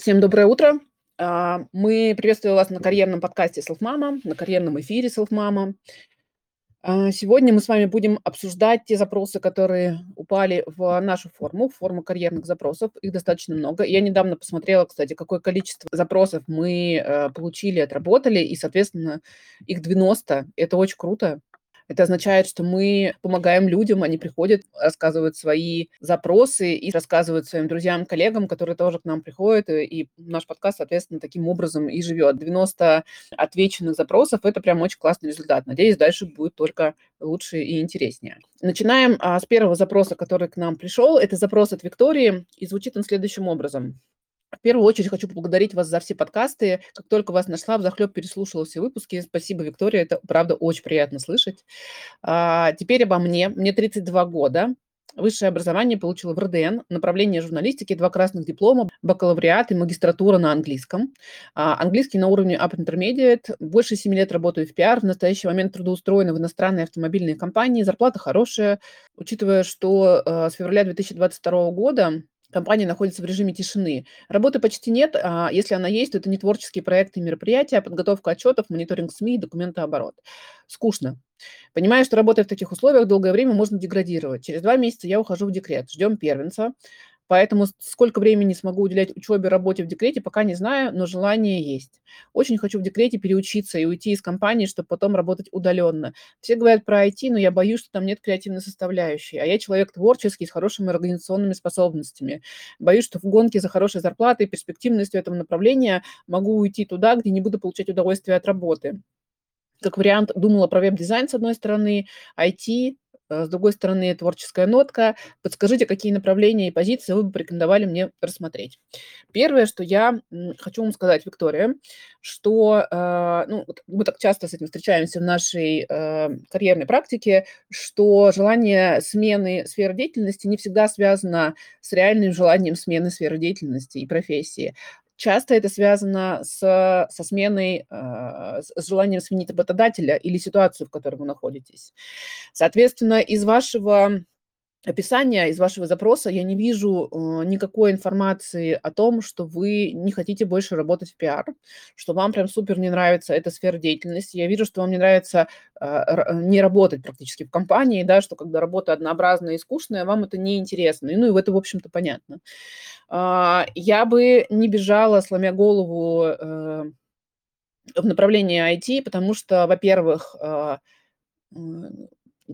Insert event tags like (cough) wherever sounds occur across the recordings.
Всем доброе утро. А, мы приветствуем вас на карьерном подкасте «Селфмама», на карьерном эфире «Селфмама». Сегодня мы с вами будем обсуждать те запросы, которые упали в нашу форму, в форму карьерных запросов. Их достаточно много. Я недавно посмотрела, кстати, какое количество запросов мы э, получили, отработали, и, соответственно, их 90. Это очень круто. Это означает, что мы помогаем людям, они приходят, рассказывают свои запросы и рассказывают своим друзьям, коллегам, которые тоже к нам приходят, и наш подкаст, соответственно, таким образом и живет. 90 отвеченных запросов – это прям очень классный результат. Надеюсь, дальше будет только лучше и интереснее. Начинаем а, с первого запроса, который к нам пришел. Это запрос от Виктории, и звучит он следующим образом. В первую очередь хочу поблагодарить вас за все подкасты. Как только вас нашла, в захлеб переслушала все выпуски. Спасибо, Виктория, это правда очень приятно слышать. А, теперь обо мне. Мне 32 года. Высшее образование получила в РДН, направление журналистики, два красных диплома, бакалавриат и магистратура на английском. А, английский на уровне Upper Intermediate. Больше 7 лет работаю в пиар. В настоящий момент трудоустроена в иностранной автомобильной компании. Зарплата хорошая. Учитывая, что э, с февраля 2022 года компания находится в режиме тишины. Работы почти нет, а если она есть, то это не творческие проекты и мероприятия, а подготовка отчетов, мониторинг СМИ, документооборот. Скучно. Понимаю, что работая в таких условиях долгое время можно деградировать. Через два месяца я ухожу в декрет. Ждем первенца. Поэтому сколько времени смогу уделять учебе, работе в декрете, пока не знаю, но желание есть. Очень хочу в декрете переучиться и уйти из компании, чтобы потом работать удаленно. Все говорят про IT, но я боюсь, что там нет креативной составляющей. А я человек творческий, с хорошими организационными способностями. Боюсь, что в гонке за хорошей зарплатой и перспективностью этого направления могу уйти туда, где не буду получать удовольствие от работы как вариант думала про веб-дизайн с одной стороны, IT, с другой стороны, творческая нотка. Подскажите, какие направления и позиции вы бы порекомендовали мне рассмотреть. Первое, что я хочу вам сказать, Виктория, что э, ну, мы так часто с этим встречаемся в нашей э, карьерной практике, что желание смены сферы деятельности не всегда связано с реальным желанием смены сферы деятельности и профессии. Часто это связано с, со сменой, э, с желанием сменить работодателя или ситуацию, в которой вы находитесь. Соответственно, из вашего описания, из вашего запроса я не вижу э, никакой информации о том, что вы не хотите больше работать в пиар, что вам прям супер не нравится эта сфера деятельности. Я вижу, что вам не нравится э, не работать практически в компании, да, что когда работа однообразная и скучная, вам это не интересно. И, ну и это, в общем-то, понятно. Э, я бы не бежала, сломя голову э, в направлении IT, потому что, во-первых, э,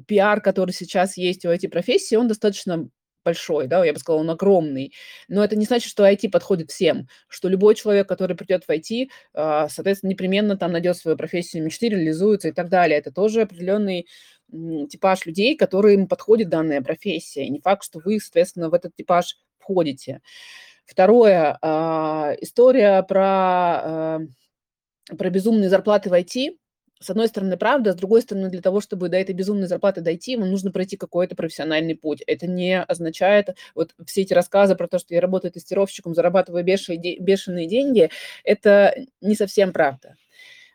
пиар, который сейчас есть у IT-профессии, он достаточно большой, да, я бы сказала, он огромный. Но это не значит, что IT подходит всем, что любой человек, который придет в IT, а, соответственно, непременно там найдет свою профессию мечты, реализуется и так далее. Это тоже определенный типаж людей, которым подходит данная профессия. И не факт, что вы, соответственно, в этот типаж входите. Второе, а, история про, а, про безумные зарплаты в IT – с одной стороны, правда, с другой стороны, для того, чтобы до этой безумной зарплаты дойти, вам нужно пройти какой-то профессиональный путь. Это не означает, вот все эти рассказы про то, что я работаю тестировщиком, зарабатываю бешеные деньги, это не совсем правда.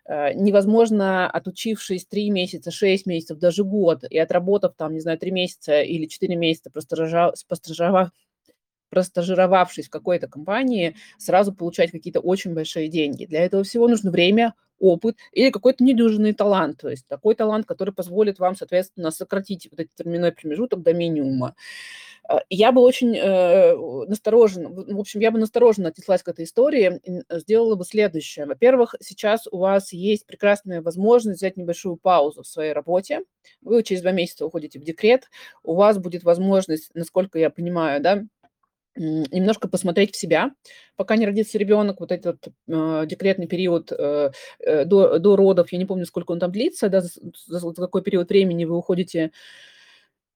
Э, невозможно, отучившись 3 месяца, 6 месяцев, даже год, и отработав там, не знаю, 3 месяца или 4 месяца, постажировав, простажировавшись в какой-то компании, сразу получать какие-то очень большие деньги. Для этого всего нужно время, опыт или какой-то недюжинный талант. То есть такой талант, который позволит вам, соответственно, сократить вот этот временной промежуток до минимума. Э, я бы очень э, настороженно, в общем, я бы настороженно отнеслась к этой истории, сделала бы следующее. Во-первых, сейчас у вас есть прекрасная возможность взять небольшую паузу в своей работе. Вы через два месяца уходите в декрет, у вас будет возможность, насколько я понимаю, да, немножко посмотреть в себя, пока не родится ребенок, вот этот э, декретный период э, э, до, до родов, я не помню, сколько он там длится, да, за, за какой период времени вы уходите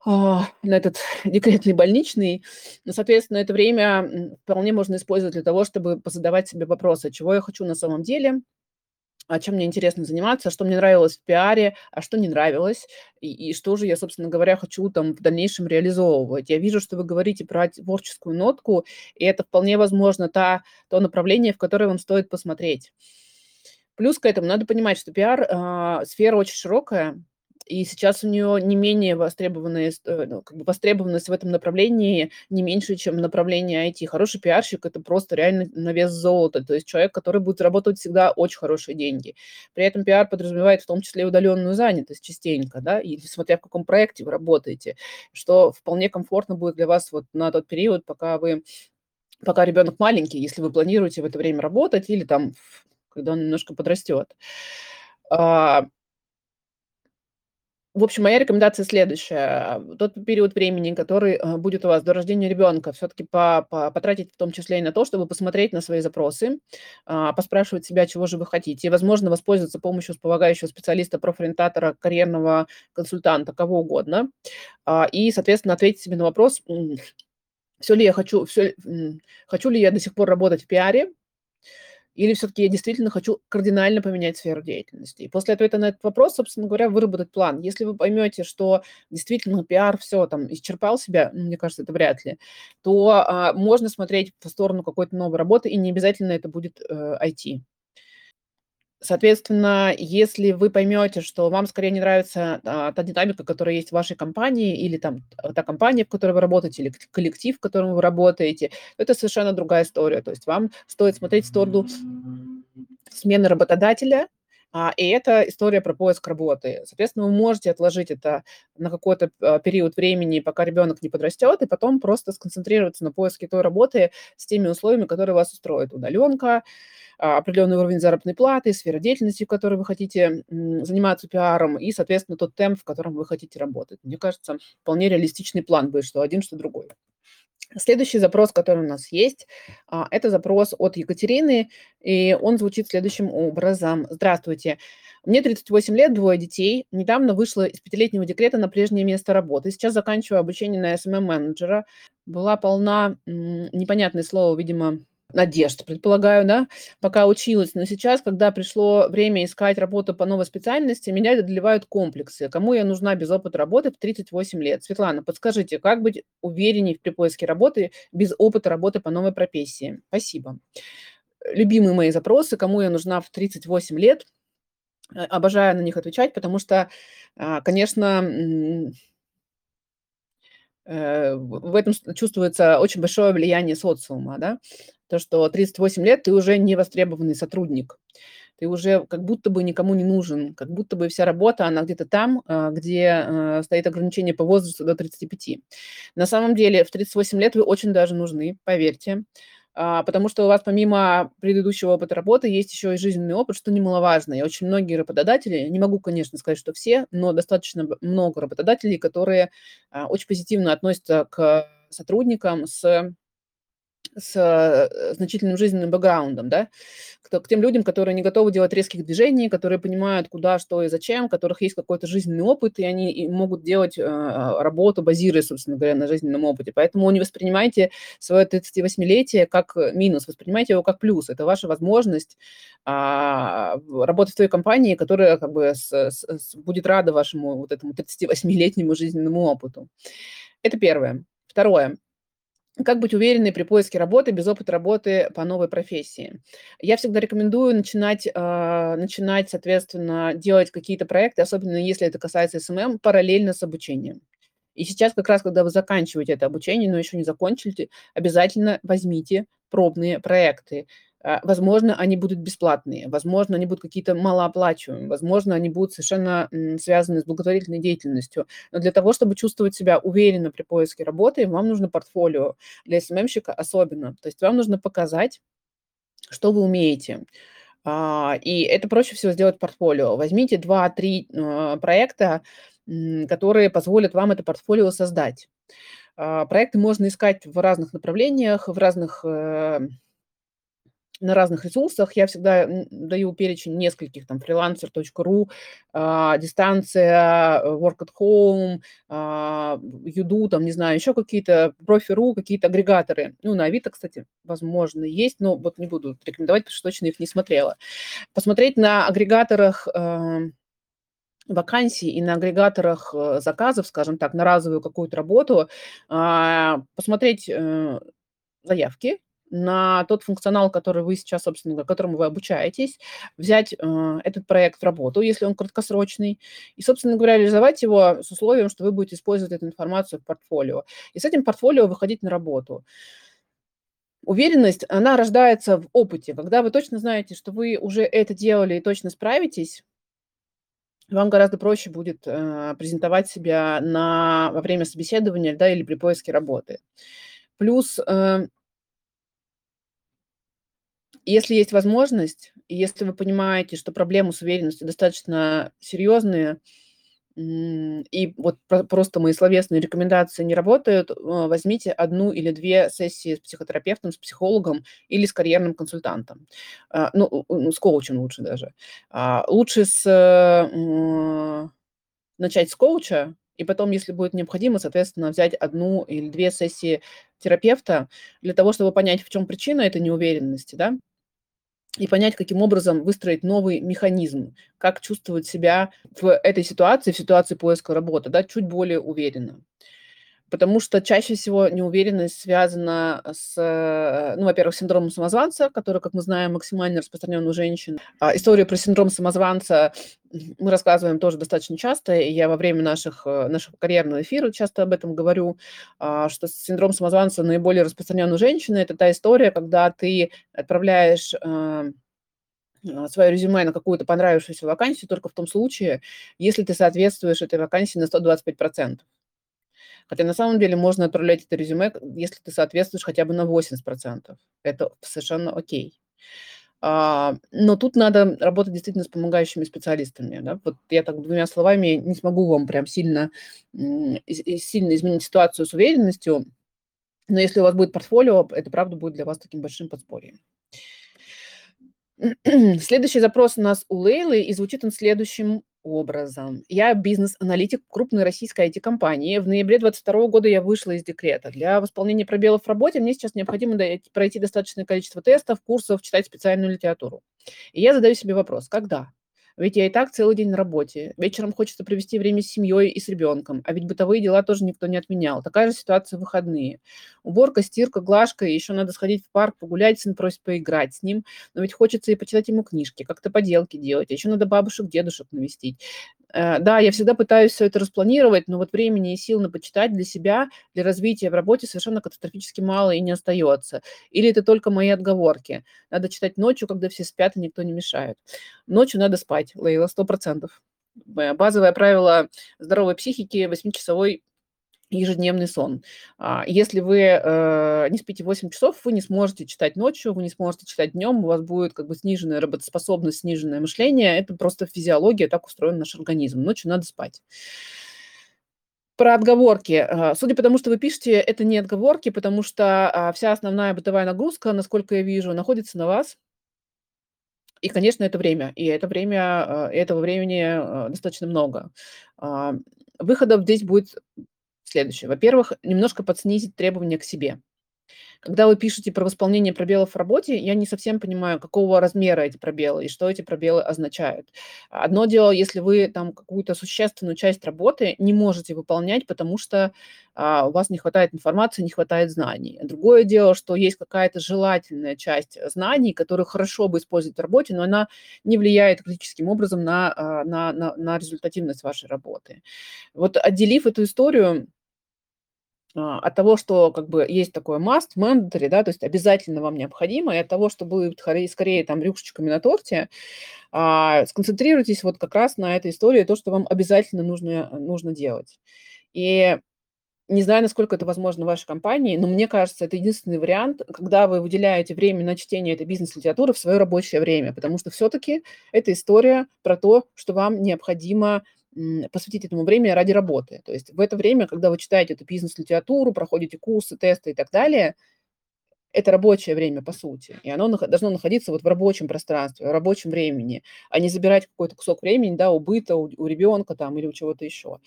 э, на этот (laughs) декретный больничный, но, соответственно, это время вполне можно использовать для того, чтобы позадавать себе вопросы, чего я хочу на самом деле, а чем мне интересно заниматься, что мне нравилось в пиаре, а что не нравилось, и, и что же я, собственно говоря, хочу там в дальнейшем реализовывать. Я вижу, что вы говорите про творческую нотку, и это вполне возможно та, то направление, в которое вам стоит посмотреть. Плюс к этому надо понимать, что пиар э, сфера очень широкая, И сейчас у неё не менее востребованная ст э, ну, как бы востребованность в этом направлении не меньше, чем направление IT. Хороший пиарщик- это просто реально на вес золота. То есть человек, который будет зарабатывать всегда очень хорошие деньги. При этом пиар подразумевает в том числе и удалённую занятость частенько, да, и смотря в каком проекте вы работаете, что вполне комфортно будет для вас вот на тот период, пока вы пока ребёнок маленький, если вы планируете в это время работать или там, когда он немножко подрастёт. А В общем, моя рекомендация следующая. Тот период времени, который, э, будет у вас до рождения ребёнка, всё-таки по по потратить в том числе и на то, чтобы посмотреть на свои запросы, а, поспрашивать себя, чего же вы хотите, и, возможно, воспользоваться помощью вспомогающего специалиста, профориентатора, карьерного консультанта, кого угодно. А, и, соответственно, ответить себе на вопрос, м, всё ли я хочу, всё м, хочу ли я до сих пор работать в пиаре или всё-таки я действительно хочу кардинально поменять сферу деятельности. И после ответа на этот вопрос, собственно говоря, выработать план. Если вы поймёте, что действительно пиар всё там исчерпал себя, мне кажется, это вряд ли, то, а, можно смотреть в сторону какой-то новой работы, и не обязательно это будет, э, IT. Соответственно, если вы поймёте, что вам скорее не нравится, а, та динамика, которая есть в вашей компании, или там та компания, в которой вы работаете, или коллектив, в котором вы работаете, это совершенно другая история. То есть вам стоит смотреть в сторону смены работодателя, и это история про поиск работы. Соответственно, вы можете отложить это на какой-то, а, период времени, пока ребёнок не подрастёт, и потом просто сконцентрироваться на поиске той работы с теми условиями, которые вас устроят: удалёнка, а, определённый уровень заработной платы, сфера деятельности, в которой вы хотите, заниматься пиаром, и, соответственно, тот темп, в котором вы хотите работать. Мне кажется, вполне реалистичный план будет, что один, что другой. Следующий запрос, который у нас есть, а, это запрос от Екатерины, и он звучит следующим образом: "Здравствуйте, мне 38 лет, двое детей. Недавно вышла из пятилетнего декрета на прежнее место работы. Сейчас заканчиваю обучение на SMM-менеджера. Была полна, непонятное слово, видимо, надежд, предполагаю, да, пока училась. Но сейчас, когда пришло время искать работу по новой специальности, меня одолевают комплексы. Кому я нужна без опыта работы в 38 лет? Светлана, подскажите, как быть уверенней при поиске работы без опыта работы по новой профессии? Спасибо". Любимые мои запросы: "Кому я нужна в 38 лет?" Э, обожаю на них отвечать, потому что, а, конечно, э, в этом чувствуется очень большое влияние социума, да. То, что 38 лет- ты уже не востребованный сотрудник, ты уже как будто бы никому не нужен, как будто бы вся работа, она где-то там, а, где, э, стоит ограничение по возрасту до 35. На самом деле в 38 лет вы очень даже нужны, поверьте, а, потому что у вас помимо предыдущего опыта работы есть ещё и жизненный опыт, что немаловажно. И очень многие работодатели, не могу, конечно, сказать, что все, но достаточно много работодателей, которые, а, очень позитивно относятся к сотрудникам с с, э, значительным жизненным бэкграундом, да, к к тем людям, которые не готовы делать резких движений, которые понимают, куда, что и зачем, у которых есть какой-то жизненный опыт, и они и могут делать, а, работу, базируясь, собственно говоря, на жизненном опыте. Поэтому не воспринимайте своё тридцативосьмилетие как минус, воспринимайте его как плюс. Это ваша возможность, в работать в той компании, которая как бы с с с будет рада вашему вот этому тридцативосьмилетнему жизненному опыту. Это 1. 2. Как быть уверенной при поиске работы без опыта работы по новой профессии? Я всегда рекомендую начинать, а, начинать, соответственно, делать какие-то проекты, особенно если это касается SMM, параллельно с обучением. И сейчас как раз, когда вы заканчиваете это обучение, но ещё не закончите, обязательно возьмите пробные проекты. А, возможно, они будут бесплатные, возможно, они будут какие-то малооплачиваемые, возможно, они будут совершенно, связаны с благотворительной деятельностью. Но для того, чтобы чувствовать себя уверенно при поиске работы, вам нужно портфолио, для СММщика особенно. То есть вам нужно показать, что вы умеете. А, и это проще всего сделать портфолио. Возьмите 2-3, а, проекта, которые позволят вам это портфолио создать. Проекты можно искать в разных направлениях, в разных, э на разных ресурсах. Я всегда, даю перечень нескольких там: freelancer.ru, а, "Дистанция", Work at Home, а, "Юду", там, не знаю, ещё какие-то, Профи.ру, какие-то агрегаторы. Ну, на Авито, кстати, возможно, есть, но вот не буду рекомендовать, потому что точно их не смотрела. Посмотреть на агрегаторах, а, вакансий и на агрегаторах, э, заказов, скажем так, на разовую какую-то работу, посмотреть, э, заявки на тот функционал, который вы сейчас, собственно, которому вы обучаетесь, взять э, этот проект в работу, если он краткосрочный, и, собственно говоря, реализовать его с условием, что вы будете использовать эту информацию в портфолио. И с этим портфолио выходить на работу. Уверенность, она рождается в опыте. Когда вы точно знаете, что вы уже это делали и точно справитесь, вам гораздо проще будет э, презентовать себя на, во время собеседования да, или при поиске работы. Плюс э, если есть возможность, если вы понимаете, что проблемы с уверенностью достаточно серьезные, и вот просто мои словесные рекомендации не работают, а, возьмите одну или две сессии с психотерапевтом, с психологом или с карьерным консультантом. А, ну, ну с коучем лучше даже. А, лучше с начать с коуча, и потом, если будет необходимо, соответственно, взять одну или две сессии терапевта для того, чтобы понять, в чем причина этой неуверенности, да, и понять, каким образом выстроить новый механизм, как чувствовать себя в этой ситуации, в ситуации поиска работы, да, чуть более уверенно. Потому что чаще всего неуверенность связана с, э, ну, во-первых, синдромом самозванца, который, как мы знаем, максимально распространен у женщин. А историю про синдром самозванца мы рассказываем тоже достаточно часто, и я во время наших, э, нашего карьерного эфира часто об этом говорю, а, что синдром самозванца наиболее распространен у женщины. Это та история, когда ты отправляешь э, свое резюме на какую-то понравившуюся вакансию только в том случае, если ты соответствуешь этой вакансии на 125%. Хотя на самом деле можно отправлять это резюме, если ты соответствуешь хотя бы на 80%. Это совершенно окей. А, но тут надо работать действительно с помогающими специалистами. Да? Вот я так двумя словами не смогу вам прям сильно, сильно изменить ситуацию с уверенностью, но если у вас будет портфолио, это правда будет для вас таким большим подспорьем. (clears throat) Следующий запрос у нас у Лейлы, и звучит он следующим образом. Я бизнес-аналитик крупной российской IT-компании. В ноябре 2022 года я вышла из декрета. Для восполнения пробелов в работе мне сейчас необходимо пройти достаточное количество тестов, курсов, читать специальную литературу. И я задаю себе вопрос, когда? Ведь я и так целый день на работе. Вечером хочется провести время с семьей и с ребенком. А ведь бытовые дела тоже никто не отменял. Такая же ситуация в выходные. Уборка, стирка, глажка. Еще надо сходить в парк, погулять. Сын просит поиграть с ним. Но ведь хочется и почитать ему книжки, как-то поделки делать. А еще надо бабушек, дедушек навестить. Э, да, я всегда пытаюсь все это распланировать, но вот времени и сил на почитать для себя, для развития в работе совершенно катастрофически мало и не остается. Или это только мои отговорки. Надо читать ночью, когда все спят и никто не мешает. Ночью надо спать, Лейла, сто процентов. Базовое правило здоровой психики – 8-часовой ежедневный сон. А, если вы э, не спите 8 часов, вы не сможете читать ночью, вы не сможете читать днем, у вас будет как бы сниженная работоспособность, сниженное мышление. Это просто физиология, так устроен наш организм. Ночью надо спать. Про отговорки. А, судя по тому, что вы пишете, это не отговорки, потому что а, вся основная бытовая нагрузка, насколько я вижу, находится на вас. И, конечно, это время. И это время, этого времени достаточно много. Выходов здесь будет следующее. Во-первых, немножко подснизить требования к себе. Когда вы пишете про восполнение пробелов в работе, я не совсем понимаю, какого размера эти пробелы и что эти пробелы означают. Одно дело, если вы там какую-то существенную часть работы не можете выполнять, потому что а, у вас не хватает информации, не хватает знаний. Другое дело, что есть какая-то желательная часть знаний, которую хорошо бы использовать в работе, но она не влияет критическим образом на, а, на, на, на результативность вашей работы. Вот отделив эту историю, от того, что как бы есть такое must, mandatory, да, то есть обязательно вам необходимо, и от того, что будет скорее там рюшечками на торте, а, сконцентрируйтесь вот как раз на этой истории, то, что вам обязательно нужно, нужно делать. И не знаю, насколько это возможно в вашей компании, но мне кажется, это единственный вариант, когда вы выделяете время на чтение этой бизнес-литературы в свое рабочее время, потому что все-таки это история про то, что вам необходимо посвятить этому время ради работы. То есть в это время, когда вы читаете эту бизнес-литературу, проходите курсы, тесты и так далее, это рабочее время, по сути. И оно должно находиться вот в рабочем пространстве, в рабочем времени, а не забирать какой-то кусок времени, да, у быта, у, у ребенка там или у чего-то еще.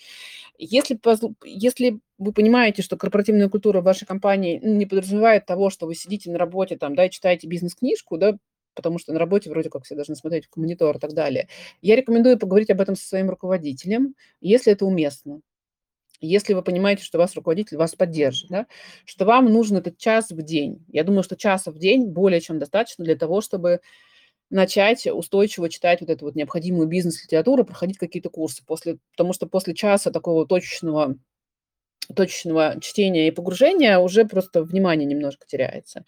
Если, если вы понимаете, что корпоративная культура в вашей компании не подразумевает того, что вы сидите на работе там, да, и читаете бизнес-книжку, да, потому что на работе вроде как все должны смотреть в монитор и так далее. Я рекомендую поговорить об этом со своим руководителем, если это уместно. если вы понимаете, что ваш руководитель вас поддержит, да, что вам нужен этот час в день. Я думаю, что часа в день более чем достаточно для того, чтобы начать устойчиво читать вот эту вот необходимую бизнес-литературу, проходить какие-то курсы. После, потому что после часа такого точечного точечного чтения и погружения уже просто внимание немножко теряется.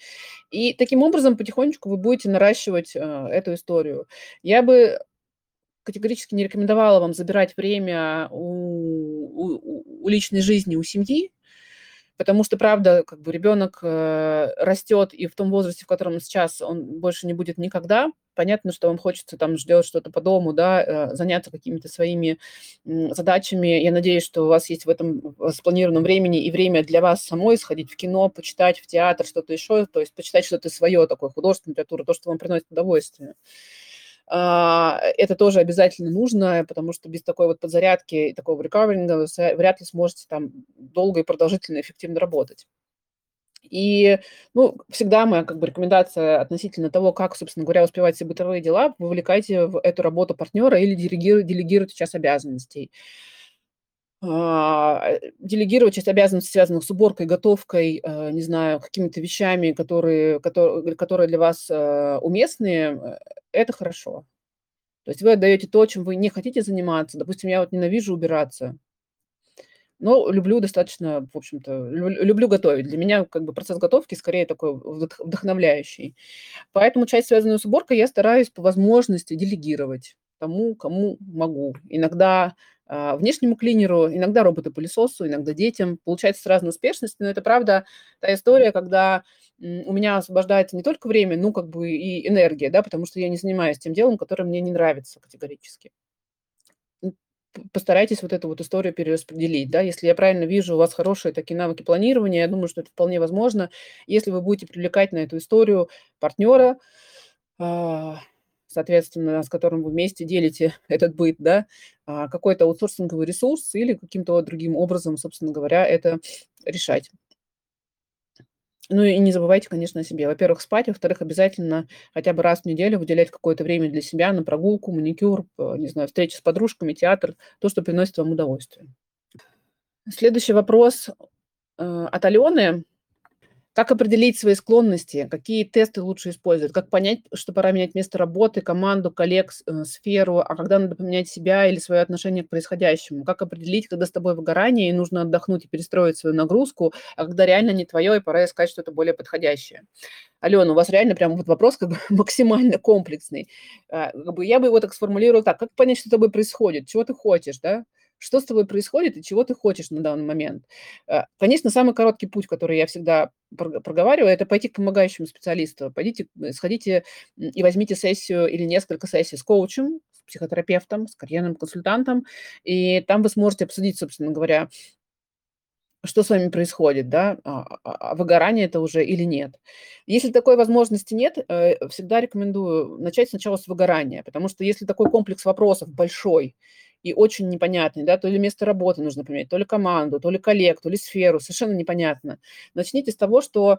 И таким образом потихонечку вы будете наращивать э, эту историю. Я бы категорически не рекомендовала вам забирать время у, у, у личной жизни, у семьи, потому что, правда, как бы ребенок э, растет, и в том возрасте, в котором он сейчас, он больше не будет никогда. Понятно, что он хочется там, ждет что-то по дому, да, э, заняться какими-то своими задачами. Я надеюсь, что у вас есть в этом спланированном времени и время для вас самой сходить в кино, почитать в театр, что-то еще, то есть почитать что-то свое, такое художественную литературу, то, что вам приносит удовольствие. А, это тоже обязательно нужно, потому что без такой вот подзарядки и такого рекаверинга вы вряд ли сможете там долго и продолжительно эффективно работать. И, ну, всегда моя как бы рекомендация относительно того, как, собственно говоря, успевать все бытовые дела, вовлекайте в эту работу партнера или делегируйте, делегируйте часть обязанностей. А, э, делегировать часть обязанностей, связанных с уборкой, готовкой, э, не знаю, какими-то вещами, которые, которые, которые для вас э, уместны, это хорошо. То есть вы отдаете то, чем вы не хотите заниматься. Допустим, я вот ненавижу убираться, но люблю достаточно, в общем-то, люблю готовить. Для меня как бы процесс готовки скорее такой вдохновляющий. Поэтому часть, связанную с уборкой, я стараюсь по возможности делегировать тому, кому могу. Иногда а, внешнему клинеру, иногда роботу-пылесосу, иногда детям. Получается с разной успешностью, но это правда та история, когда у меня освобождается не только время, ну, как бы и энергия, да, потому что я не занимаюсь тем делом, которое мне не нравится категорически. Постарайтесь вот эту вот историю перераспределить, да, если я правильно вижу, у вас хорошие такие навыки планирования, я думаю, что это вполне возможно, если вы будете привлекать на эту историю партнера, а, соответственно, с которым вы вместе делите (laughs) этот быт, да, а, какой-то аутсорсинговый ресурс или каким-то другим образом, собственно говоря, это решать. Ну и не забывайте, конечно, о себе. Во-первых, спать, во-вторых, обязательно хотя бы раз в неделю выделять какое-то время для себя на прогулку, маникюр, не знаю, встречи с подружками, театр, то, что приносит вам удовольствие. Следующий вопрос э, от Алены. Как определить свои склонности? Какие тесты лучше использовать? Как понять, что пора менять место работы, команду, коллег, э, сферу, а когда надо поменять себя или свое отношение к происходящему? Как определить, когда с тобой выгорание и нужно отдохнуть и перестроить свою нагрузку, а когда реально не твое и пора искать что-то более подходящее? Алена, у вас реально прям вот вопрос как бы (laughs) максимально комплексный. А, как бы я бы его так сформулировала так. Как понять, что с тобой происходит? Чего ты хочешь, да? Что с тобой происходит и чего ты хочешь на данный момент. Э, конечно, самый короткий путь, который я всегда проговариваю, это пойти к помогающему специалисту. Пойдите, э, сходите и возьмите сессию или несколько сессий с коучем, с психотерапевтом, с карьерным консультантом, и там вы сможете обсудить, собственно говоря, что с вами происходит, да, а, а, а выгорание это уже или нет. Если такой возможности нет, э, всегда рекомендую начать сначала с выгорания, потому что если такой комплекс вопросов большой, и очень непонятный, да, то ли место работы нужно поменять, то ли команду, то ли коллег, то ли сферу, совершенно непонятно. Начните с того, что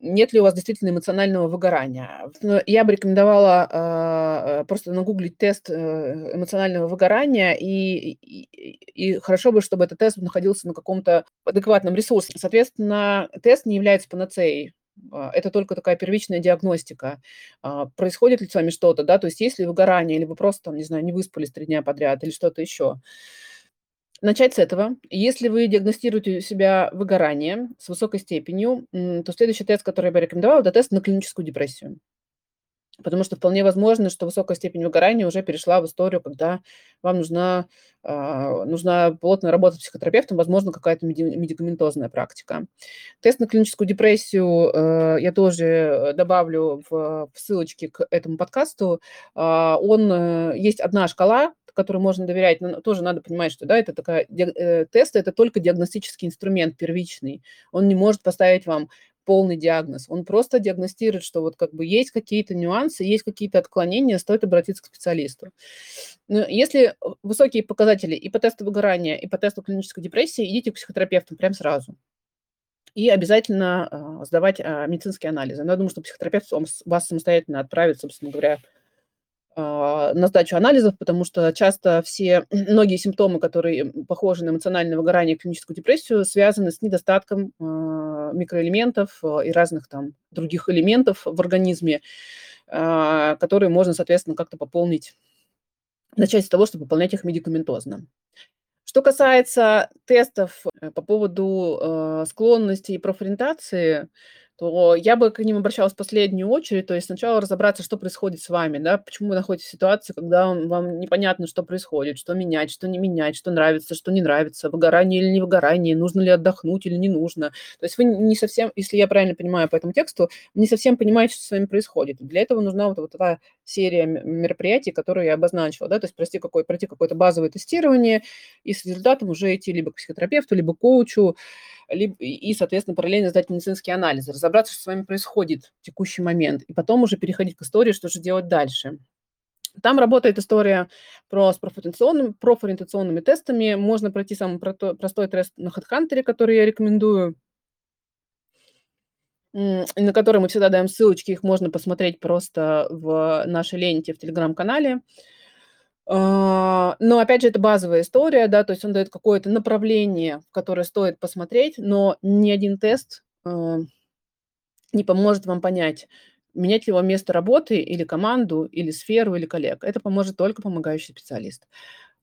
нет ли у вас действительно эмоционального выгорания. Я бы рекомендовала э, просто нагуглить тест э, эмоционального выгорания, и, и, и хорошо бы, чтобы этот тест находился на каком-то адекватном ресурсе. Соответственно, тест не является панацеей это только такая первичная диагностика. А, происходит ли с вами что-то, да, то есть есть ли выгорание, или вы просто, там, не знаю, не выспались три дня подряд, или что-то еще. Начать с этого. Если вы диагностируете у себя выгорание с высокой степенью, то следующий тест, который я бы рекомендовала, это тест на клиническую депрессию. Потому что вполне возможно, что высокая степень выгорания уже перешла в историю, когда вам нужна, а, нужна плотная работа с психотерапевтом, возможно, какая-то медикаментозная практика. Тест на клиническую депрессию э, я тоже добавлю в, в ссылочке к этому подкасту. А, он, э, есть одна шкала, которой можно доверять, но тоже надо понимать, что да, это такая, э, тест – это только диагностический инструмент первичный. Он не может поставить вам полный диагноз. Он просто диагностирует, что вот как бы есть какие-то нюансы, есть какие-то отклонения, стоит обратиться к специалисту. Но если высокие показатели и по тесту выгорания, и по тесту клинической депрессии, идите к психотерапевту прямо сразу. И обязательно э, сдавать э, медицинские анализы. Но я думаю, что психотерапевт вас самостоятельно отправит, собственно говоря, а, на сдачу анализов, потому что часто все, (clears throat) многие симптомы, которые похожи на эмоциональное выгорание и клиническую депрессию, связаны с недостатком а, микроэлементов и разных там других элементов в организме, которые можно, соответственно, как-то пополнить, начать с того, чтобы пополнять их медикаментозно. Что касается тестов э, по поводу склонности и профориентации, то я бы к ним обращалась в последнюю очередь. То есть сначала разобраться, что происходит с вами, да, почему вы находитесь в ситуации, когда вам непонятно, что происходит, что менять, что не менять, что нравится, что не нравится, выгорание или не выгорание, нужно ли отдохнуть или не нужно. То есть вы не совсем, если я правильно понимаю по этому тексту, не совсем понимаете, что с вами происходит. Для этого нужна вот, вот такая серия мероприятий, которые я обозначила, да, то есть пройти, какой, пройти какое-то базовое тестирование и с результатом уже идти либо к психотерапевту, либо к коучу, и, соответственно, параллельно сдать медицинские анализы, разобраться, что с вами происходит в текущий момент, и потом уже переходить к истории, что же делать дальше. Там работает история про с профориентационными, профориентационными тестами. Можно пройти самый простой тест на HeadHunter, который я рекомендую, на который мы всегда даем ссылочки, их можно посмотреть просто в нашей ленте в Телеграм-канале. А, но опять же, это базовая история, да, то есть он дает какое-то направление, которое стоит посмотреть, но ни один тест а, не поможет вам понять, менять ли вам место работы или команду, или сферу, или коллег. Это поможет только помогающий специалист.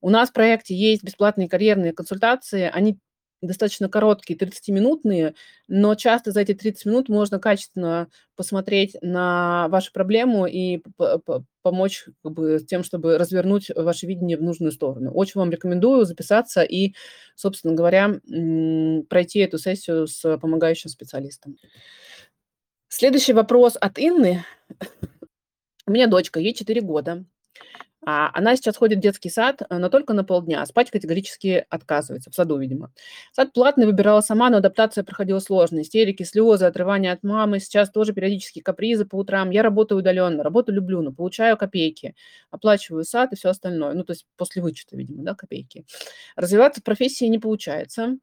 У нас в проекте есть бесплатные карьерные консультации, они достаточно короткие, 30-минутные, но часто за эти 30 минут можно качественно посмотреть на вашу проблему и помочь как бы, тем, чтобы развернуть ваше видение в нужную сторону. Очень вам рекомендую записаться и, собственно говоря, пройти эту сессию с помогающим специалистом. Следующий вопрос от Инны. У меня дочка, ей 4 года. А она сейчас ходит в детский сад, э, но только на полдня. Спать категорически отказывается, в саду, видимо. Сад платный, выбирала сама, но адаптация проходила сложно. Истерики, слезы, отрывание от мамы. Сейчас тоже периодически капризы по утрам. Я работаю удаленно, работу люблю, но получаю копейки. Оплачиваю сад и все остальное. Ну, то есть после вычета, видимо, да, копейки. Развиваться в профессии не получается.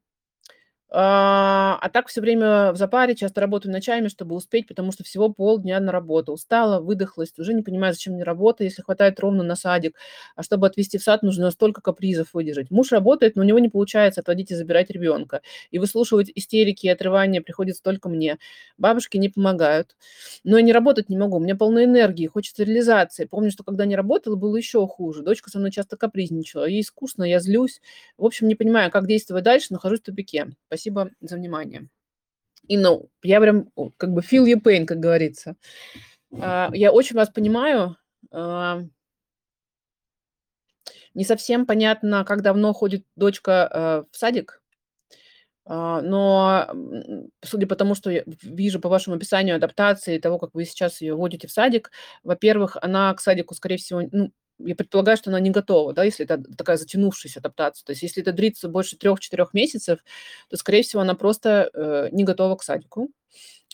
А, а так все время в запаре, часто работаю ночами, чтобы успеть, потому что всего полдня на работу. Устала, выдохлась, уже не понимаю, зачем мне работа, если хватает ровно на садик. А чтобы отвезти в сад, нужно столько капризов выдержать. Муж работает, но у него не получается отводить и забирать ребенка. И выслушивать истерики и отрывания приходится только мне. Бабушки не помогают. Но я не работать не могу, у меня полно энергии, хочется реализации. Помню, что когда не работала, было еще хуже. Дочка со мной часто капризничала, ей скучно, я злюсь. В общем, не понимаю, как действовать дальше, нахожусь в тупике. Спасибо за внимание. И ну, я прям как бы feel your pain, как говорится. А, я очень вас понимаю. А, не совсем понятно, как давно ходит дочка а, в садик, но судя по тому, что я вижу по вашему описанию адаптации, того, как вы сейчас ее водите в садик, во-первых, она к садику, скорее всего, ну, я предполагаю, что она не готова, да, если это такая затянувшаяся адаптация. То есть если это длится больше трех-четырех месяцев, то, скорее всего, она просто э, не готова к садику.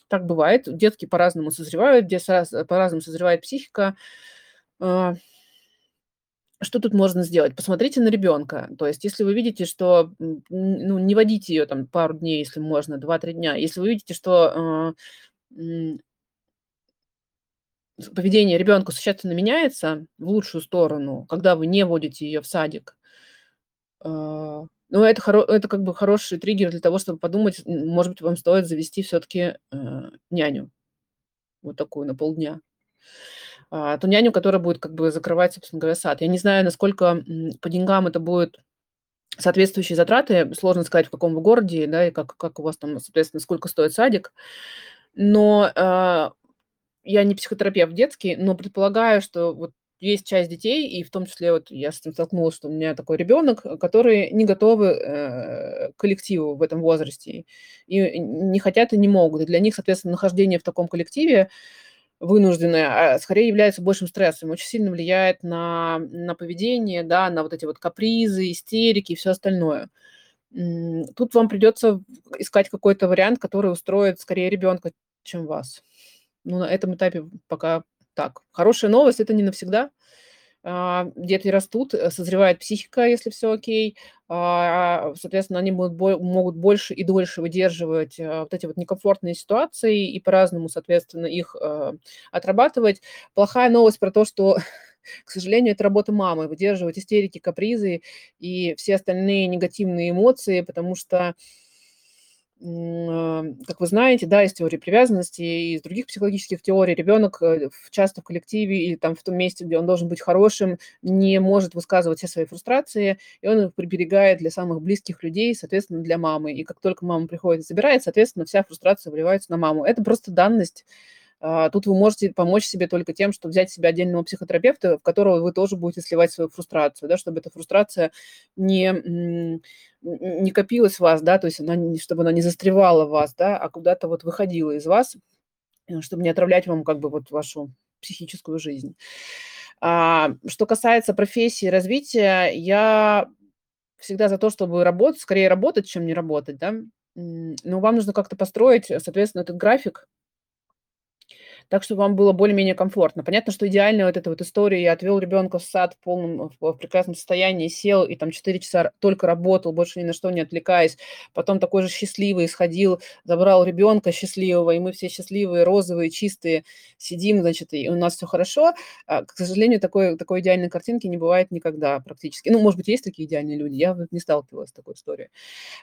Так бывает. Детки по-разному созревают, где по-разному созревает психика. Э, что тут можно сделать? Посмотрите на ребенка. То есть, если вы видите, что ну, не водите ее там пару дней, если можно, 2-3 дня. Если вы видите, что э, поведение ребенка существенно меняется в лучшую сторону, когда вы не водите ее в садик, а, ну, это, хоро- это как бы хороший триггер для того, чтобы подумать, может быть, вам стоит завести все-таки э, няню, вот такую на полдня. А, ту няню, которая будет как бы закрывать, собственно говоря, сад. Я не знаю, насколько по деньгам это будет соответствующие затраты. Сложно сказать, в каком вы городе, да, и как, как у вас там, соответственно, сколько стоит садик. Но я не психотерапевт детский, но предполагаю, что вот есть часть детей, и в том числе вот я с этим столкнулась, что у меня такой ребенок, которые не готовы э, к коллективу в этом возрасте, и не хотят и не могут. И для них, соответственно, нахождение в таком коллективе вынужденное, а скорее является большим стрессом, очень сильно влияет на, на поведение, да, на вот эти вот капризы, истерики и все остальное. Тут вам придется искать какой-то вариант, который устроит скорее ребенка, чем вас. Ну, на этом этапе пока так. Хорошая новость- это не навсегда. А, дети растут, э, созревает психика, если все окей. А, соответственно, они будут могут больше и дольше выдерживать, а, вот эти вот некомфортные ситуации и по-разному, соответственно, их, отрабатывать. Плохая новость про то, что (laughs) К сожалению, это работа мамы- выдерживать истерики, капризы и все остальные негативные эмоции, потому что как вы знаете, да, из теории привязанности и из других психологических теорий, ребенок э, часто в коллективе или там в том месте, где он должен быть хорошим, не может высказывать все свои фрустрации, и он их приберегает для самых близких людей, соответственно, для мамы. И как только мама приходит и забирает, соответственно, вся фрустрация выливается на маму. Это просто данность. А, Тут вы можете помочь себе только тем, что взять себе отдельного психотерапевта, в которого вы тоже будете сливать свою фрустрацию, да, чтобы эта фрустрация не, не копилась в вас, да, то есть она, чтобы она не застревала в вас, да, а куда-то вот выходила из вас, э, чтобы не отравлять вам как бы вот вашу психическую жизнь. А, Что касается профессии, развития, я всегда за то, чтобы работать, скорее работать, чем не работать, да. Но вам нужно как-то построить, соответственно, этот график, так, чтобы вам было более-менее комфортно. Понятно, что идеальная вот эта вот история: я отвел ребенка в сад в полном, в прекрасном состоянии, сел и там 4 часа только работал, больше ни на что не отвлекаясь. Потом такой же счастливый сходил, забрал ребенка счастливого, и мы все счастливые, розовые, чистые сидим, значит, и у нас все хорошо. А, к сожалению, такой такой идеальной картинки не бывает никогда практически. Ну, может быть, есть такие идеальные люди, я не сталкивалась с такой историей.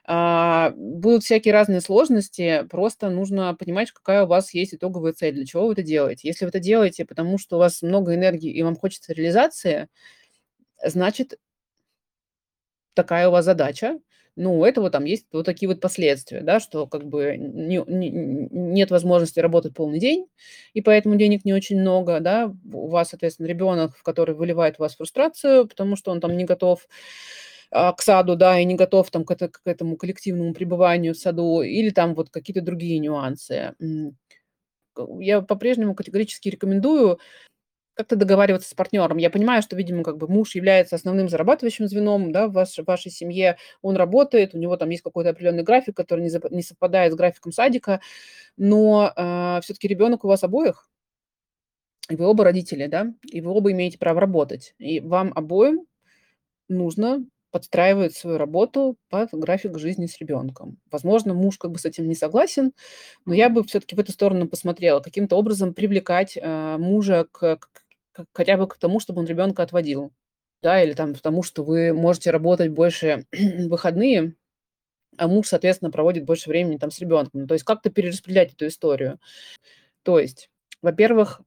А, будут всякие разные сложности, просто нужно понимать, какая у вас есть итоговая цель, для чего вы это делаете. Если вы это делаете, потому что у вас много энергии и вам хочется реализации, значит, такая у вас задача. Ну, у этого там есть вот такие вот последствия, да, что как бы не- не- нет возможности работать полный день, и поэтому денег не очень много, да. У вас, соответственно, ребенок, который выливает в вас фрустрацию, потому что он там не готов а, к саду, да, и не готов там к, это- к этому коллективному пребыванию в саду, или там вот какие-то другие нюансы. Я по-прежнему категорически рекомендую как-то договариваться с партнером. Я понимаю, что, видимо, как бы муж является основным зарабатывающим звеном, да, в ваш- в вашей семье. Он работает, у него там есть какой-то определенный график, который не, зап- не совпадает с графиком садика, но все-таки ребенок у вас обоих, и вы оба родители, да, и вы оба имеете право работать. И вам обоим нужно подстраивать свою работу под график жизни с ребенком. Возможно, муж как бы с этим не согласен, но я бы все-таки в эту сторону посмотрела, каким-то образом привлекать э, мужа к, к- хотя бы к тому, чтобы он ребенка отводил, да, или там потому, что вы можете работать больше (clears throat) выходные, а муж, соответственно, проводит больше времени там с ребенком. То есть как-то перераспределять эту историю. То есть, во-первых,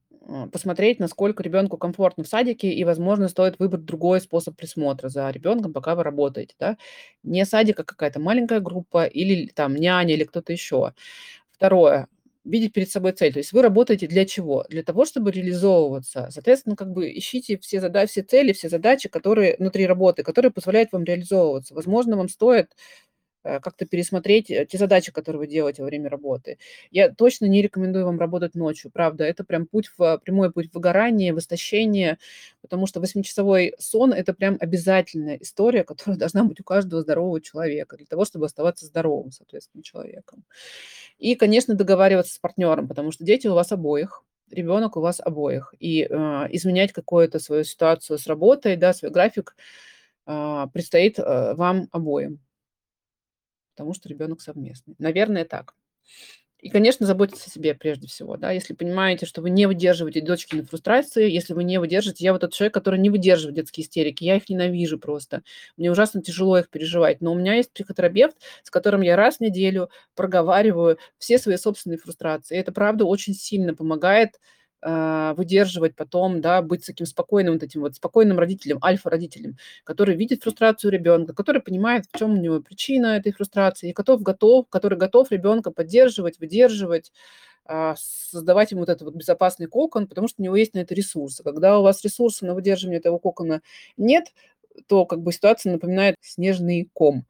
посмотреть, насколько ребенку комфортно в садике, и, возможно, стоит выбрать другой способ присмотра за ребенком, пока вы работаете, да. Не садик, а какая-то маленькая группа или там няня или кто-то еще. Второе. Видеть перед собой цель. То есть вы работаете для чего? Для того, чтобы реализовываться. Соответственно, как бы ищите все, зада- все цели, все задачи, которые внутри работы, которые позволяют вам реализовываться. Возможно, вам стоит как-то пересмотреть э, те задачи, которые вы делаете во время работы. Я точно не рекомендую вам работать ночью, правда. Это прям путь в прямой путь в выгорание, в истощение, потому что восьмичасовой сон– это прям обязательная история, (laughs) которая должна быть у каждого здорового человека для того, чтобы оставаться здоровым, соответственно, человеком. И, конечно, договариваться с партнером, потому что дети у вас обоих, ребенок у вас обоих. И э, изменять какую-то свою ситуацию с работой, да, свой график предстоит э, вам обоим потому что ребенок совместный. Наверное, так. И, конечно, заботиться о себе прежде всего, да. Если понимаете, что вы не выдерживаете дочкины фрустрации, если вы не выдержите я вот тот человек, который не выдерживает детские истерики, я их ненавижу просто. Мне ужасно тяжело их переживать. Но у меня есть психотерапевт, с которым я раз в неделю проговариваю все свои собственные фрустрации. И это, правда, очень сильно помогает выдерживать потом, да, быть таким спокойным, вот этим вот спокойным родителем, альфа-родителем, который видит фрустрацию ребенка, который понимает, в чем у него причина этой фрустрации, и готов, готов, который готов ребенка поддерживать, выдерживать, а, создавать ему вот этот вот безопасный кокон, потому что у него есть на это ресурсы. Когда у вас ресурса на выдерживание этого кокона нет, то как бы ситуация напоминает снежный ком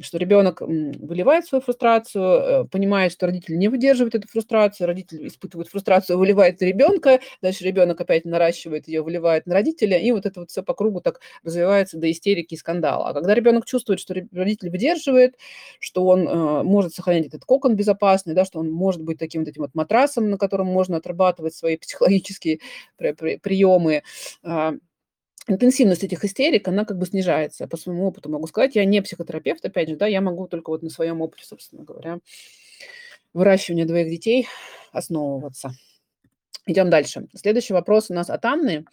что ребенок выливает свою фрустрацию, э, понимает, что родители не выдерживают эту фрустрацию, родитель испытывает фрустрацию, выливает на ребенка, дальше ребенок опять наращивает ее, выливает на родителя, и вот это вот все по кругу так развивается до истерики и скандала. А когда ребенок чувствует, что родитель выдерживает, что он э, может сохранять этот кокон безопасный, да, что он может быть таким вот этим вот матрасом, на котором можно отрабатывать свои психологические при- при- приемы, а, интенсивность этих истерик, она как бы снижается. По своему опыту могу сказать. Я не психотерапевт, опять же, да, я могу только вот на своем опыте, собственно говоря, выращивания двоих детей основываться. Идем дальше. Следующий вопрос у нас от Анны.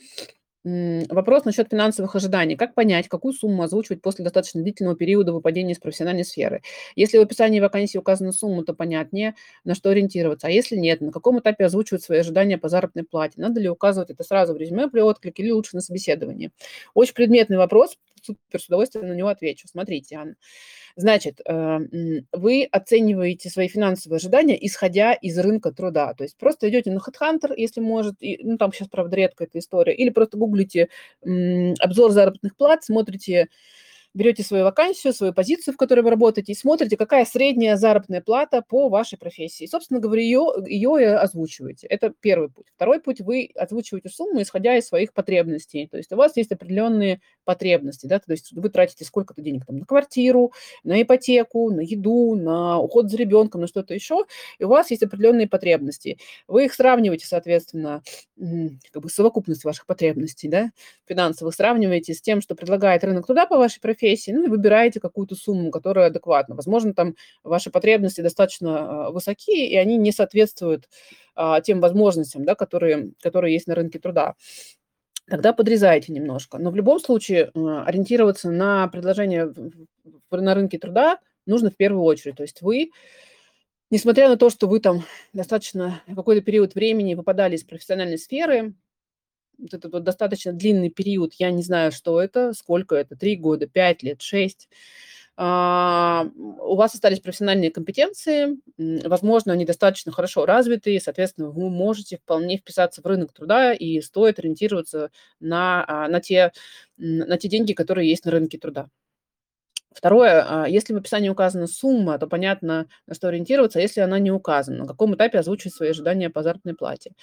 Вопрос насчет финансовых ожиданий. Как понять, какую сумму озвучивать после достаточно длительного периода выпадения из профессиональной сферы? Если в описании вакансии указана сумма, то понятнее, на что ориентироваться. А если нет, на каком этапе озвучивать свои ожидания по заработной плате? Надо ли указывать это сразу в резюме при отклике или лучше на собеседовании? Очень предметный вопрос, супер, с удовольствием на него отвечу. Смотрите, Анна. Значит, э, вы оцениваете свои финансовые ожидания, исходя из рынка труда. То есть просто идете на HeadHunter, если может, и, ну там сейчас, правда, редко эта история, или просто гуглите обзор заработных плат, смотрите берете свою вакансию, свою позицию, в которой вы работаете, и смотрите, какая средняя заработная плата по вашей профессии. И, собственно говоря, ее, ее озвучиваете. Это первый путь. Второй путь, вы озвучиваете сумму, исходя из своих потребностей. То есть у вас есть определенные потребности, да, то есть вы тратите сколько-то денег там на квартиру, на ипотеку, на еду, на уход за ребенком, на что-то еще, и у вас есть определенные потребности. Вы их сравниваете, соответственно, как бы совокупность ваших потребностей, да, финансовых, сравниваете с тем, что предлагает рынок труда по вашей профессии, профессии, ну и выбираете какую-то сумму, которая адекватна. Возможно, там ваши потребности достаточно а, высокие, и они не соответствуют а, тем возможностям, да, которые, которые есть на рынке труда тогда подрезайте немножко. Но в любом случае а, ориентироваться на предложение на рынке труда нужно в первую очередь. То есть вы, несмотря на то, что вы там достаточно какой-то период времени выпадали из профессиональной сферы, вот этот вот достаточно длинный период, я не знаю, что это, сколько это, три года, пять лет, шесть, а, у вас остались профессиональные компетенции, возможно, они достаточно хорошо развиты, соответственно, вы можете вполне вписаться в рынок труда, и стоит ориентироваться на, а, на, те, на те деньги, которые есть на рынке труда. Второе, а, если в описании указана сумма, то понятно, на что ориентироваться, если она не указана, на каком этапе озвучивать свои ожидания по заработной плате.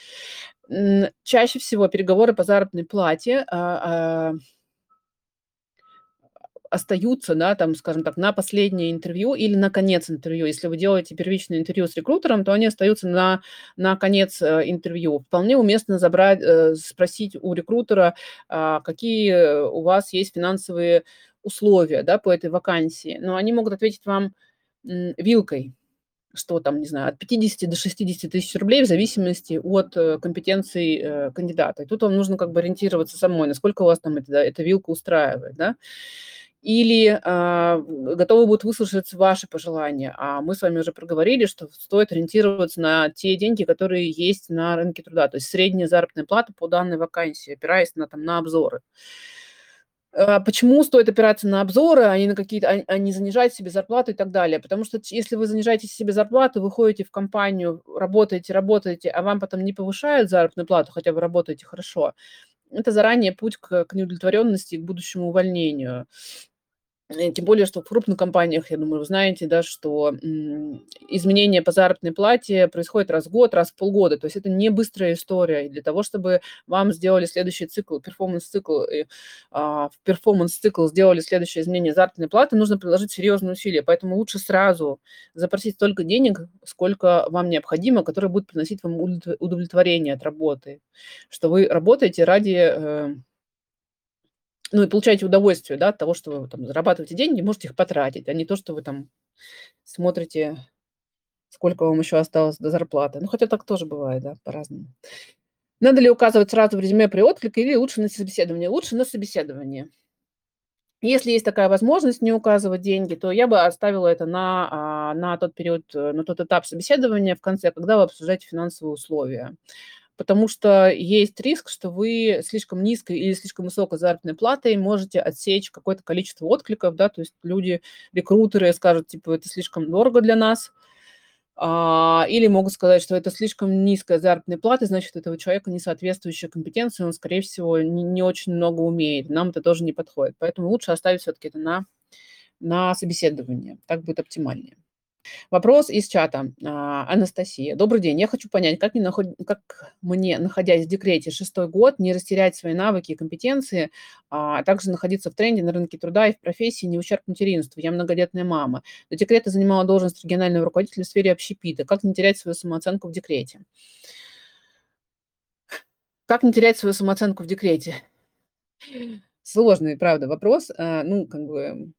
Чаще всего переговоры по заработной плате а, а, остаются, да, там, скажем так, на последнее интервью или на конец интервью. Если вы делаете первичное интервью с рекрутером, то они остаются на, на конец э, интервью. Вполне уместно забрать, э, спросить у рекрутера, какие у вас есть финансовые условия, да, по этой вакансии. Но они могут ответить вам вилкой, что там, не знаю, от 50 до 60 тысяч рублей в зависимости от э, компетенций э, кандидата. И тут вам нужно как бы ориентироваться самой, насколько у вас там это, эта вилка устраивает, да. Или а, готовы будут выслушать ваши пожелания. А мы с вами уже проговорили, что стоит ориентироваться на те деньги, которые есть на рынке труда, то есть средняя заработная плата по данной вакансии, опираясь на, там, на обзоры. А, почему стоит опираться на обзоры, а не на какие-то, а, а не занижать себе зарплату и так далее? Потому что если вы занижаете себе зарплату, вы ходите в компанию, работаете, работаете, а вам потом не повышают заработную плату, хотя вы работаете хорошо, это заранее путь к, к неудовлетворенности, к будущему увольнению. Э, тем более, что в крупных компаниях, я думаю, вы знаете, да, что изменения по заработной плате происходят раз в год, раз в полгода. То есть это не быстрая история. И для того, чтобы вам сделали следующий цикл, performance-цикл, и, а, в performance-цикл сделали следующее изменение заработной платы, нужно приложить серьезные усилия. Поэтому лучше сразу запросить столько денег, сколько вам необходимо, которые будут приносить вам удовлетворение от работы. Что вы работаете ради э, ну и получаете удовольствие, да, от того, что вы там зарабатываете деньги, можете их потратить, а не то, что вы там смотрите, сколько вам еще осталось до зарплаты. Ну, хотя так тоже бывает, да, по-разному. Надо ли указывать сразу в резюме при отклике или лучше на собеседование? Лучше на собеседование. Если есть такая возможность не указывать деньги, то я бы оставила это на, а, на тот период, э, на тот этап собеседования в конце, когда вы обсуждаете финансовые условия потому что есть риск, что вы слишком низкой или слишком высокой заработной платой можете отсечь какое-то количество откликов, да, то есть люди, рекрутеры скажут, типа, это слишком дорого для нас, а, или могут сказать, что это слишком низкая заработная плата, значит, этого человека не соответствующая компетенция, он, скорее всего, не, не очень много умеет, нам это тоже не подходит. Поэтому лучше оставить все-таки это на, на собеседование, так будет оптимальнее. Вопрос из чата. А, Анастасия. Добрый день. Я хочу понять, как мне, наход... как мне, находясь в декрете шестой год, не растерять свои навыки и компетенции, а также находиться в тренде на рынке труда и в профессии не ущерб материнству. Я многодетная мама. До декрета занимала должность регионального руководителя в сфере общепита. Как не терять свою самооценку в декрете? Как не терять свою самооценку в декрете? Сложный, правда, вопрос. А, ну, как бы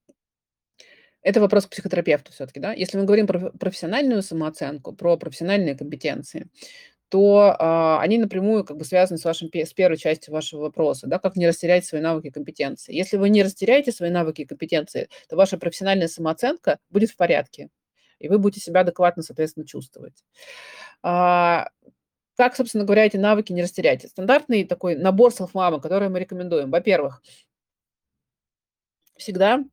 это вопрос к психотерапевту все-таки, да. Если мы говорим про профессиональную самооценку, про профессиональные компетенции, то а, они напрямую как бы связаны с, вашим, с первой частью вашего вопроса, да, как не растерять свои навыки и компетенции. Если вы не растеряете свои навыки и компетенции, то ваша профессиональная самооценка будет в порядке, и вы будете себя адекватно, соответственно, чувствовать. А, как, собственно говоря, эти навыки не растерять? Стандартный такой набор селфмама, который мы рекомендуем. Во-первых, всегда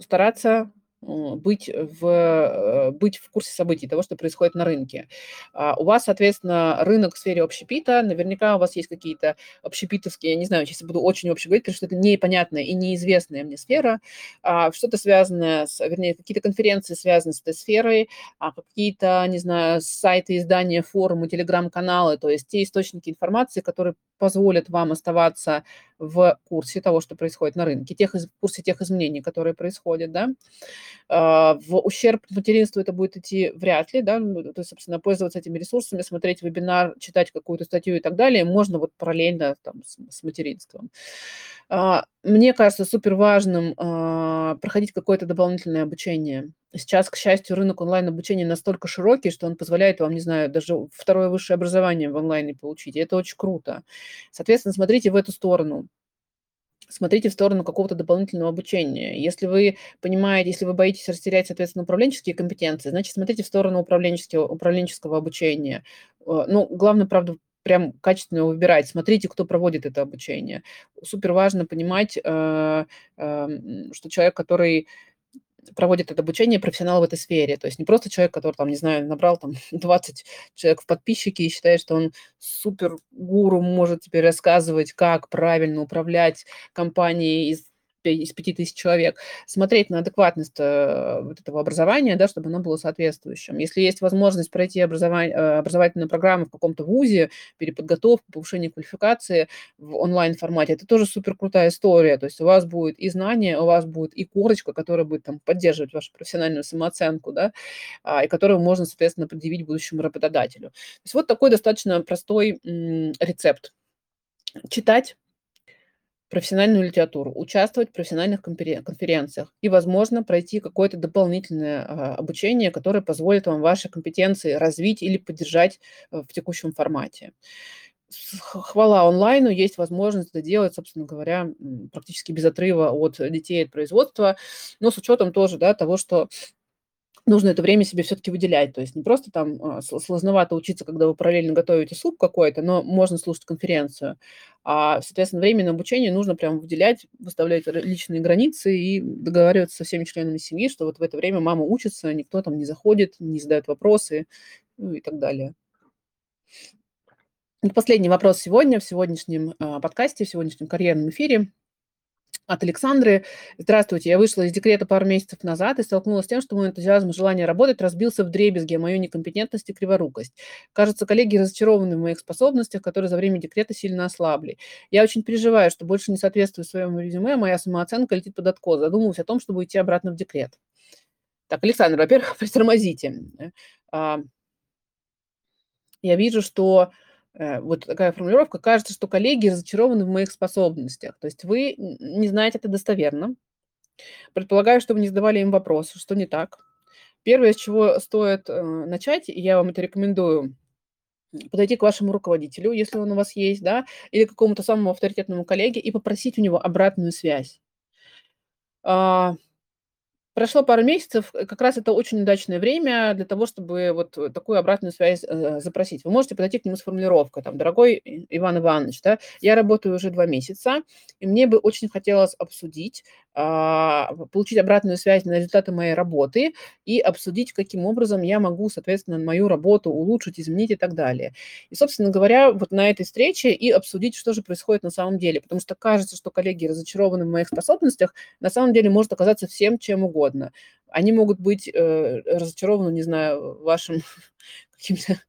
стараться быть в, э, быть в курсе событий, того, что происходит на рынке. А, у вас, соответственно, рынок в сфере общепита, наверняка у вас есть какие-то общепитовские, я не знаю, сейчас буду очень общий говорить, потому что это непонятная и неизвестная мне сфера, а, что-то связанное с, вернее, какие-то конференции связаны с этой сферой, а какие-то, не знаю, сайты, издания, форумы, телеграм-каналы, то есть те источники информации, которые позволят вам оставаться в курсе того, что происходит на рынке, тех, в курсе тех изменений, которые происходят, да. А, в ущерб материнству это будет идти вряд ли, да, ну, то есть, собственно, пользоваться этими ресурсами, смотреть вебинар, читать какую-то статью и так далее, можно вот параллельно там с, с материнством. А, мне кажется супер важным а, проходить какое-то дополнительное обучение. Сейчас, к счастью, рынок онлайн-обучения настолько широкий, что он позволяет вам, не знаю, даже второе высшее образование в онлайне получить. И это очень круто. Соответственно, смотрите в эту сторону смотрите в сторону какого-то дополнительного обучения. Если вы понимаете, если вы боитесь растерять, соответственно, управленческие компетенции, значит, смотрите в сторону управленческого, управленческого обучения. Э, ну, главное, правда, прям качественно выбирать. Смотрите, кто проводит это обучение. Супер важно понимать, э, эм, что человек, который проводит это обучение профессионал в этой сфере. То есть не просто человек, который, там, не знаю, набрал там (laughs) 20 человек в подписчики и считает, что он супер гуру, может теперь рассказывать, как правильно управлять компанией из из 5000 человек, смотреть на адекватность э, вот этого образования, да, чтобы оно было соответствующим. Если есть возможность пройти образование, э, образовательную программу в каком-то вузе, переподготовку, повышение квалификации в онлайн-формате, это тоже супер крутая история. То есть у вас будет и знания, у вас будет и корочка, которая будет там поддерживать вашу профессиональную самооценку, да, а, и которую можно, соответственно, предъявить будущему работодателю. То есть вот такой достаточно простой рецепт. Читать, профессиональную литературу, участвовать в профессиональных конференциях и, возможно, пройти какое-то дополнительное а, обучение, которое позволит вам ваши компетенции развить или поддержать э, в текущем формате. Хвала онлайну, есть возможность это делать, собственно говоря, практически без отрыва от детей от производства, но с учетом тоже да, того, что нужно это время себе все-таки выделять. То есть не просто там а, сложновато учиться, когда вы параллельно готовите суп какой-то, но можно слушать конференцию. А, соответственно, время на обучение нужно прям выделять, выставлять личные границы и договариваться со всеми членами семьи, что вот в это время мама учится, никто там не заходит, не задает вопросы ну, и так далее. И последний вопрос сегодня, в сегодняшнем а, подкасте, в сегодняшнем карьерном эфире – от Александры. Здравствуйте, я вышла из декрета пару месяцев назад и столкнулась с тем, что мой энтузиазм и желание работать разбился в дребезги, а мою некомпетентность и криворукость. Кажется, коллеги разочарованы в моих способностях, которые за время декрета сильно ослабли. Я очень переживаю, что больше не соответствую своему резюме, а моя самооценка летит под откос. Задумываюсь о том, чтобы уйти обратно в декрет. Так, Александр, во-первых, (laughs) притормозите. А, я вижу, что Э, вот такая формулировка, кажется, что коллеги разочарованы в моих способностях. То есть вы не знаете это достоверно. Предполагаю, что вы не задавали им вопросы, что не так. Первое, с чего стоит э, начать, и я вам это рекомендую, подойти к вашему руководителю, если он у вас есть, да, или какому-то самому авторитетному коллеге и попросить у него обратную связь. Прошло пару месяцев, э, как раз это очень удачное время для того, чтобы вот э, такую обратную связь э, запросить. Вы можете подойти к нему с формулировкой, там, дорогой Иван Иванович, да, я работаю уже два месяца, и мне бы очень хотелось обсудить, а, получить обратную связь на результаты моей работы и обсудить, каким образом я могу, соответственно, мою работу улучшить, изменить и так далее. И, собственно говоря, вот на этой встрече и обсудить, что же происходит на самом деле, потому что кажется, что коллеги разочарованы в моих способностях, на самом деле может оказаться всем чем угодно угодно. Они могут быть э, разочарованы, не знаю, вашим (laughs) каким-то,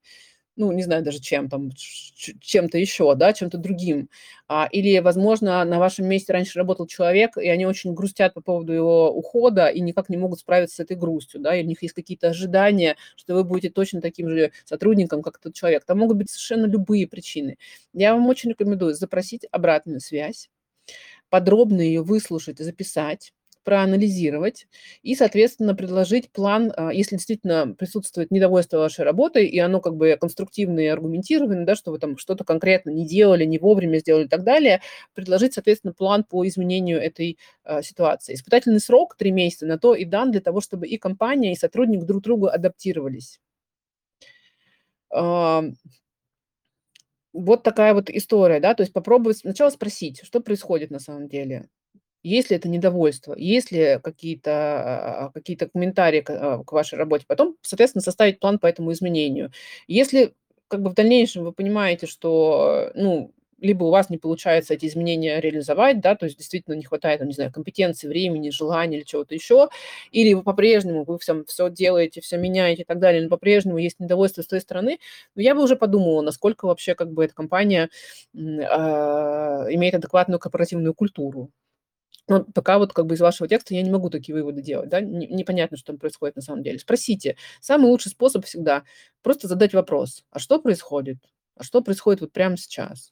ну, не знаю даже чем там, чем-то еще, да, чем-то другим. А, или, возможно, на вашем месте раньше работал человек, и они очень грустят по поводу его ухода и никак не могут справиться с этой грустью, да, и у них есть какие-то ожидания, что вы будете точно таким же сотрудником, как этот человек. Там могут быть совершенно любые причины. Я вам очень рекомендую запросить обратную связь, подробно ее выслушать, записать, проанализировать и, соответственно, предложить план, а, если действительно присутствует недовольство вашей работой, и оно как бы конструктивное и аргументированное, да, что вы там что-то конкретно не делали, не вовремя сделали и так далее, предложить, соответственно, план по изменению этой а, ситуации. Испытательный срок 3 месяца на то и дан для того, чтобы и компания, и сотрудник друг другу адаптировались. А, вот такая вот история, да, то есть попробовать сначала спросить, что происходит на самом деле. Есть ли это недовольство, есть ли какие-то а, какие комментарии а, к вашей работе. Потом, соответственно, составить план по этому изменению. Если как бы в дальнейшем вы понимаете, что, ну, либо у вас не получается эти изменения реализовать, да, то есть действительно не хватает, там, не знаю, компетенции, времени, желания или чего-то еще, или вы по-прежнему, вы все, все делаете, все меняете и так далее, но по-прежнему есть недовольство с той стороны, но я бы уже подумала, насколько вообще как бы эта компания э, имеет адекватную корпоративную культуру. Но пока вот как бы из вашего текста я не могу такие выводы делать, да, непонятно, что там происходит на самом деле. Спросите. Самый лучший способ всегда просто задать вопрос, а что происходит? А что происходит вот прямо сейчас?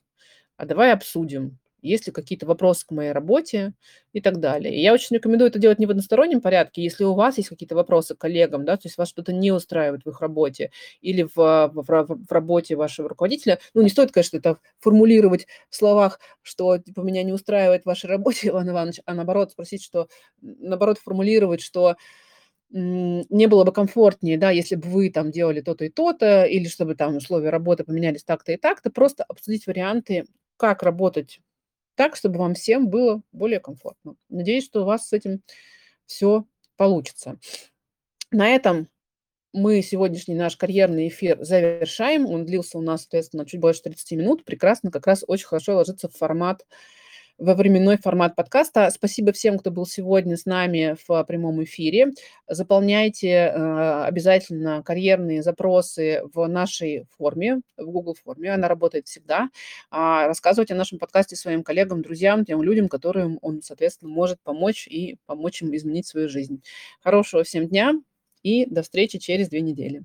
а давай обсудим, есть ли какие-то вопросы к моей работе и так далее. И я очень рекомендую это делать не в одностороннем порядке, если у вас есть какие-то вопросы к коллегам, да, то есть вас что-то не устраивает в их работе или в, в, в, в работе вашего руководителя, ну, не стоит, конечно, это формулировать в словах, что, типа, меня не устраивает в вашей работе, (laughs) Иван Иванович, а наоборот спросить, что, наоборот, формулировать, что мне было бы комфортнее, да, если бы вы там делали то-то и то-то, или чтобы там условия работы поменялись так-то и так-то, просто обсудить варианты как работать так, чтобы вам всем было более комфортно. Надеюсь, что у вас с этим все получится. На этом мы сегодняшний наш карьерный эфир завершаем. Он длился у нас, соответственно, чуть больше 30 минут. Прекрасно, как раз очень хорошо ложится в формат во временной формат подкаста. Спасибо всем, кто был сегодня с нами в прямом эфире. Заполняйте э, обязательно карьерные запросы в нашей форме, в Google форме. Она работает всегда. А рассказывайте о нашем подкасте своим коллегам, друзьям, тем людям, которым он, соответственно, может помочь и помочь им изменить свою жизнь. Хорошего всем дня и до встречи через две недели.